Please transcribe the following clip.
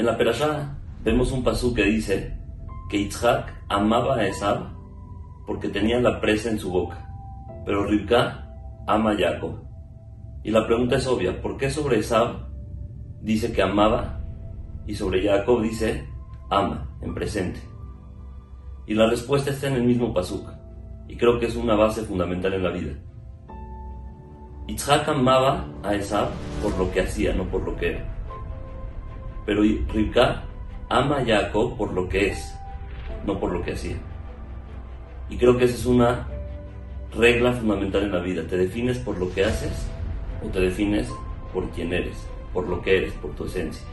En la Perashá vemos un pasú que dice que Yitzhak amaba a Esab porque tenía la presa en su boca, pero Rivka ama a Jacob. Y la pregunta es obvia, ¿por qué sobre Esab dice que amaba y sobre Jacob dice ama en presente? Y la respuesta está en el mismo pasuk, y creo que es una base fundamental en la vida. Yitzhak amaba a Esab por lo que hacía, no por lo que era. Pero Rivka ama a Jacob por lo que es, no por lo que hacía. Y creo que esa es una regla fundamental en la vida. Te defines por lo que haces o te defines por quién eres, por lo que eres, por tu esencia.